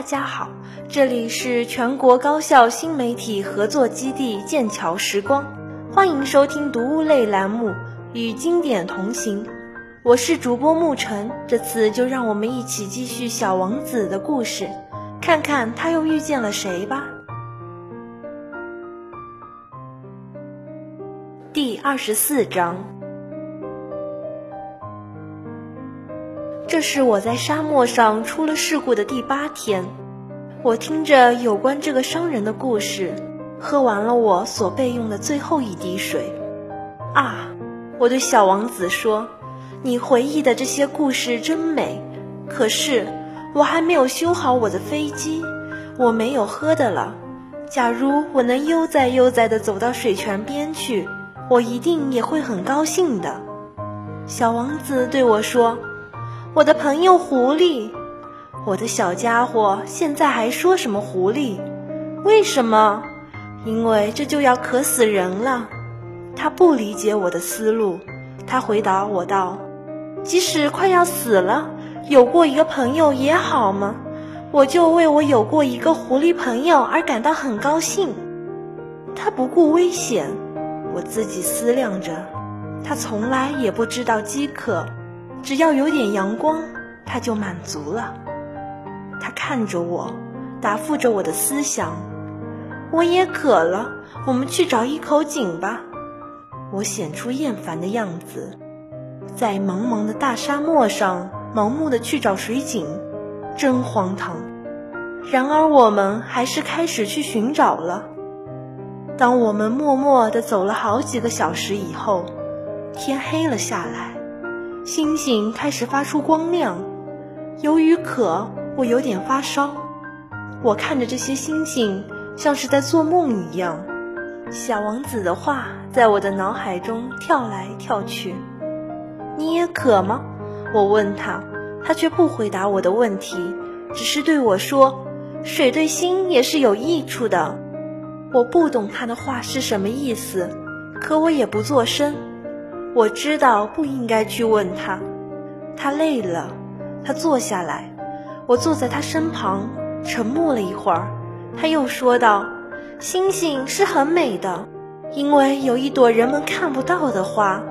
大家好，这里是全国高校新媒体合作基地剑桥时光，欢迎收听读物类栏目《与经典同行》，我是主播沐晨，这次就让我们一起继续小王子的故事，看看他又遇见了谁吧。第二十四章。这是我在沙漠上出了事故的第八天，我听着有关这个商人的故事，喝完了我所备用的最后一滴水。啊，我对小王子说：“你回忆的这些故事真美，可是我还没有修好我的飞机，我没有喝的了。假如我能悠哉悠哉地走到水泉边去，我一定也会很高兴的。”小王子对我说。我的朋友狐狸，我的小家伙，现在还说什么狐狸？为什么？因为这就要渴死人了。他不理解我的思路。他回答我道：“即使快要死了，有过一个朋友也好嘛。我就为我有过一个狐狸朋友而感到很高兴。他不顾危险，我自己思量着，他从来也不知道饥渴。”只要有点阳光，他就满足了。他看着我，答复着我的思想。我也渴了，我们去找一口井吧。我显出厌烦的样子，在茫茫的大沙漠上盲目的去找水井，真荒唐。然而我们还是开始去寻找了。当我们默默地走了好几个小时以后，天黑了下来。星星开始发出光亮。由于渴，我有点发烧。我看着这些星星，像是在做梦一样。小王子的话在我的脑海中跳来跳去。你也渴吗？我问他，他却不回答我的问题，只是对我说：“水对心也是有益处的。”我不懂他的话是什么意思，可我也不作声。我知道不应该去问他，他累了，他坐下来，我坐在他身旁，沉默了一会儿，他又说道：“星星是很美的，因为有一朵人们看不到的花。”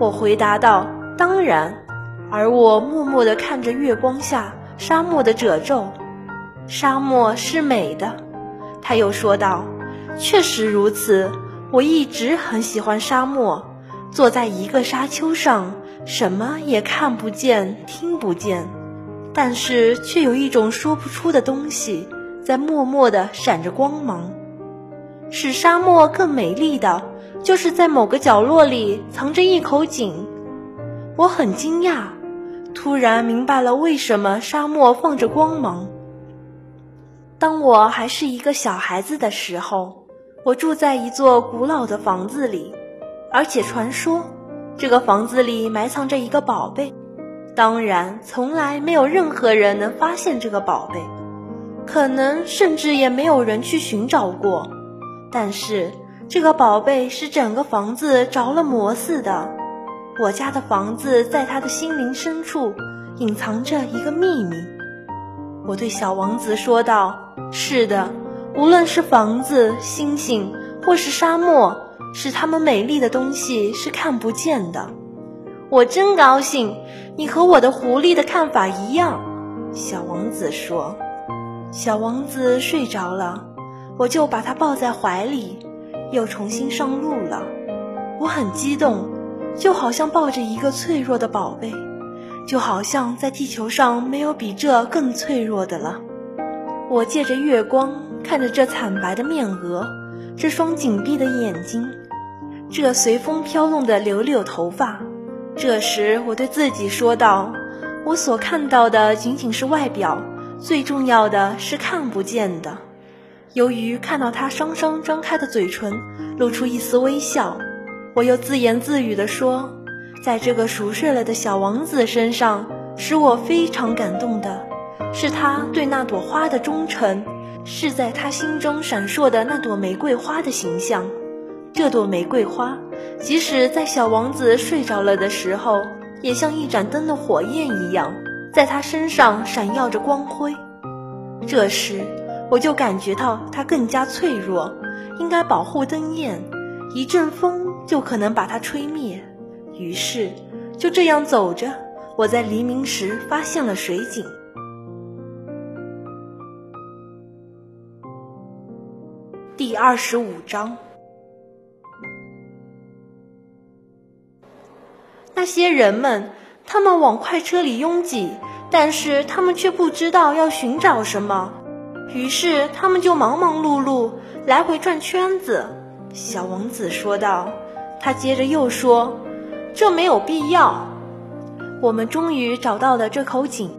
我回答道：“当然。”而我默默地看着月光下沙漠的褶皱，沙漠是美的。他又说道：“确实如此，我一直很喜欢沙漠。”坐在一个沙丘上，什么也看不见、听不见，但是却有一种说不出的东西在默默地闪着光芒。使沙漠更美丽的，就是在某个角落里藏着一口井。我很惊讶，突然明白了为什么沙漠放着光芒。当我还是一个小孩子的时候，我住在一座古老的房子里。而且传说，这个房子里埋藏着一个宝贝，当然，从来没有任何人能发现这个宝贝，可能甚至也没有人去寻找过。但是，这个宝贝使整个房子着了魔似的。我家的房子在他的心灵深处隐藏着一个秘密。我对小王子说道：“是的，无论是房子、星星，或是沙漠。”使它们美丽的东西是看不见的。我真高兴，你和我的狐狸的看法一样。小王子说：“小王子睡着了，我就把他抱在怀里，又重新上路了。我很激动，就好像抱着一个脆弱的宝贝，就好像在地球上没有比这更脆弱的了。我借着月光看着这惨白的面额。”这双紧闭的眼睛，这随风飘动的柳柳头发。这时，我对自己说道：“我所看到的仅仅是外表，最重要的是看不见的。”由于看到他双双张开的嘴唇露出一丝微笑，我又自言自语地说：“在这个熟睡了的小王子身上，使我非常感动的是他对那朵花的忠诚。”是在他心中闪烁的那朵玫瑰花的形象。这朵玫瑰花，即使在小王子睡着了的时候，也像一盏灯的火焰一样，在他身上闪耀着光辉。这时，我就感觉到它更加脆弱，应该保护灯焰，一阵风就可能把它吹灭。于是，就这样走着，我在黎明时发现了水井。第二十五章，那些人们，他们往快车里拥挤，但是他们却不知道要寻找什么，于是他们就忙忙碌碌，来回转圈子。小王子说道。他接着又说。这没有必要。我们终于找到了这口井，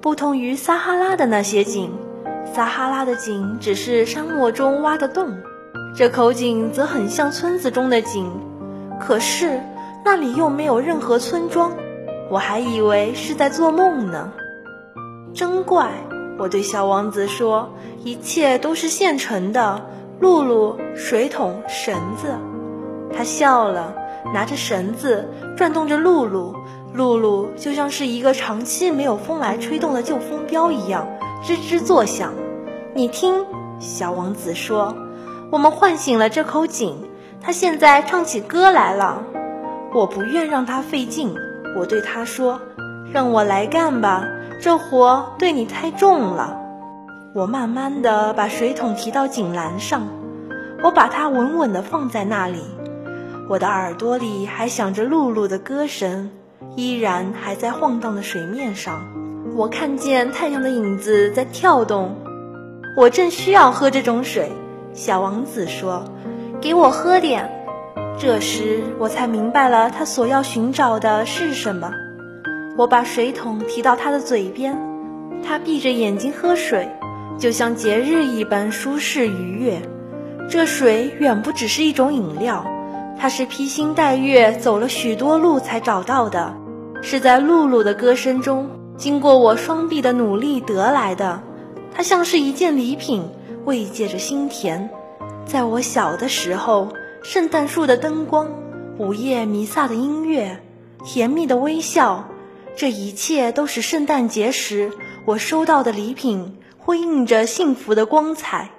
不同于撒哈拉的那些井，撒哈拉的井只是沙漠中挖的洞，这口井则很像村子中的井。可是那里又没有任何村庄，我还以为是在做梦呢。真怪！我对小王子说：“一切都是现成的，露露、水桶、绳子。”他笑了。拿着绳子转动着露露，露露就像是一个长期没有风来吹动的旧风标一样，吱吱作响。你听，小王子说：“我们唤醒了这口井，它现在唱起歌来了。”我不愿让它费劲，我对他说：“让我来干吧，这活对你太重了。”我慢慢地把水桶提到井栏上，我把它稳稳地放在那里。我的耳朵里还响着露露的歌声，依然还在晃荡的水面上。我看见太阳的影子在跳动。我正需要喝这种水，小王子说：“给我喝点。”这时我才明白了他所要寻找的是什么。我把水桶提到他的嘴边，他闭着眼睛喝水，就像节日一般舒适愉悦。这水远不只是一种饮料。它是披星戴月走了许多路才找到的，是在露露的歌声中，经过我双臂的努力得来的。它像是一件礼品，慰藉着心田。在我小的时候，圣诞树的灯光，午夜弥撒的音乐，甜蜜的微笑，这一切都是圣诞节时我收到的礼品，辉映着幸福的光彩。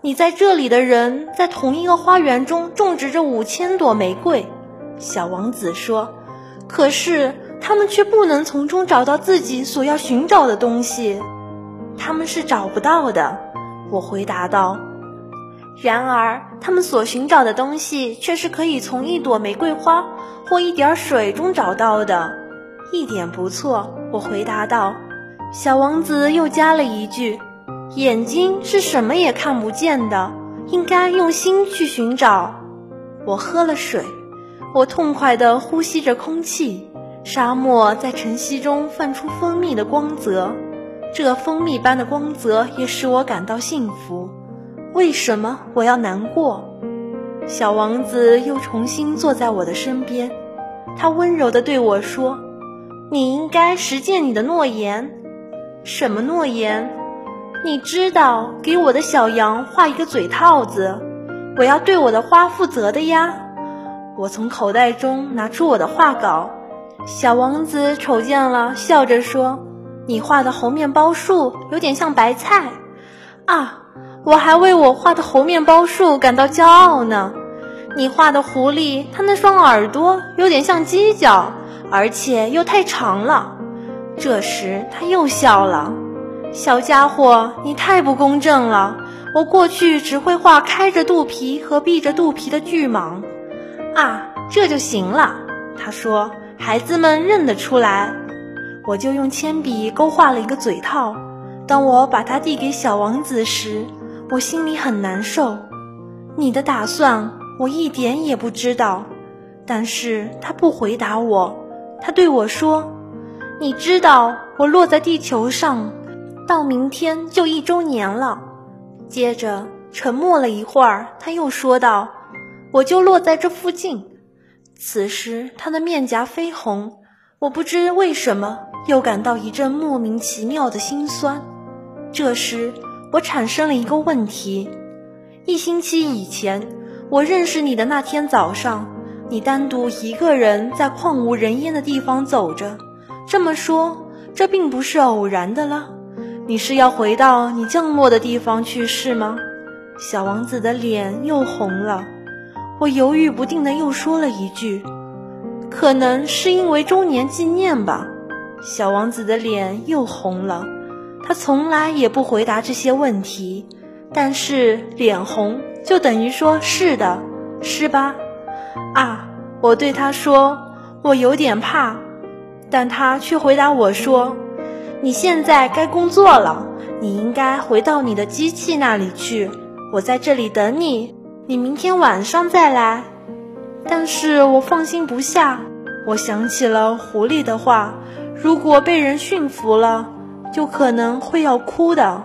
你在这里的人在同一个花园中种植着五千朵玫瑰，小王子说。可是他们却不能从中找到自己所要寻找的东西，他们是找不到的。我回答道。然而，他们所寻找的东西却是可以从一朵玫瑰花或一点水中找到的。一点不错，我回答道。小王子又加了一句。眼睛是什么也看不见的，应该用心去寻找。我喝了水，我痛快地呼吸着空气。沙漠在晨曦中泛出蜂蜜的光泽，这蜂蜜般的光泽也使我感到幸福。为什么我要难过？小王子又重新坐在我的身边，他温柔地对我说：“你应该实践你的诺言。什么诺言？”你知道，给我的小羊画一个嘴套子，我要对我的花负责的呀。我从口袋中拿出我的画稿，小王子瞅见了，笑着说：“你画的猴面包树有点像白菜啊！”我还为我画的猴面包树感到骄傲呢。你画的狐狸，它那双耳朵有点像犄角，而且又太长了。这时他又笑了。小家伙，你太不公正了！我过去只会画开着肚皮和闭着肚皮的巨蟒，啊，这就行了。他说：“孩子们认得出来。”我就用铅笔勾画了一个嘴套。当我把它递给小王子时，我心里很难受。你的打算我一点也不知道。但是他不回答我。他对我说：“你知道我落在地球上。”到明天就一周年了。接着沉默了一会儿，他又说道：“我就落在这附近。”此时他的面颊绯红，我不知为什么又感到一阵莫名其妙的心酸。这时我产生了一个问题：一星期以前，我认识你的那天早上，你单独一个人在旷无人烟的地方走着。这么说，这并不是偶然的了。你是要回到你降落的地方去是吗？小王子的脸又红了。我犹豫不定的又说了一句：“可能是因为周年纪念吧。”小王子的脸又红了。他从来也不回答这些问题，但是脸红就等于说是的，是吧？啊，我对他说：“我有点怕。”但他却回答我说：“你现在该工作了，你应该回到你的机器那里去。我在这里等你，你明天晚上再来。”但是我放心不下，我想起了狐狸的话：如果被人驯服了，就可能会要哭的。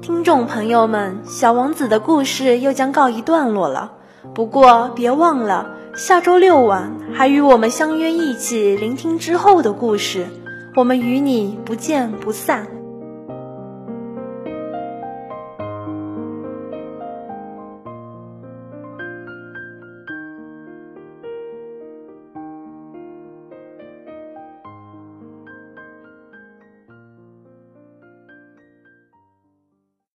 听众朋友们，小王子的故事又将告一段落了。不过别忘了，下周六晚还与我们相约一起聆听之后的故事。我们与你不见不散。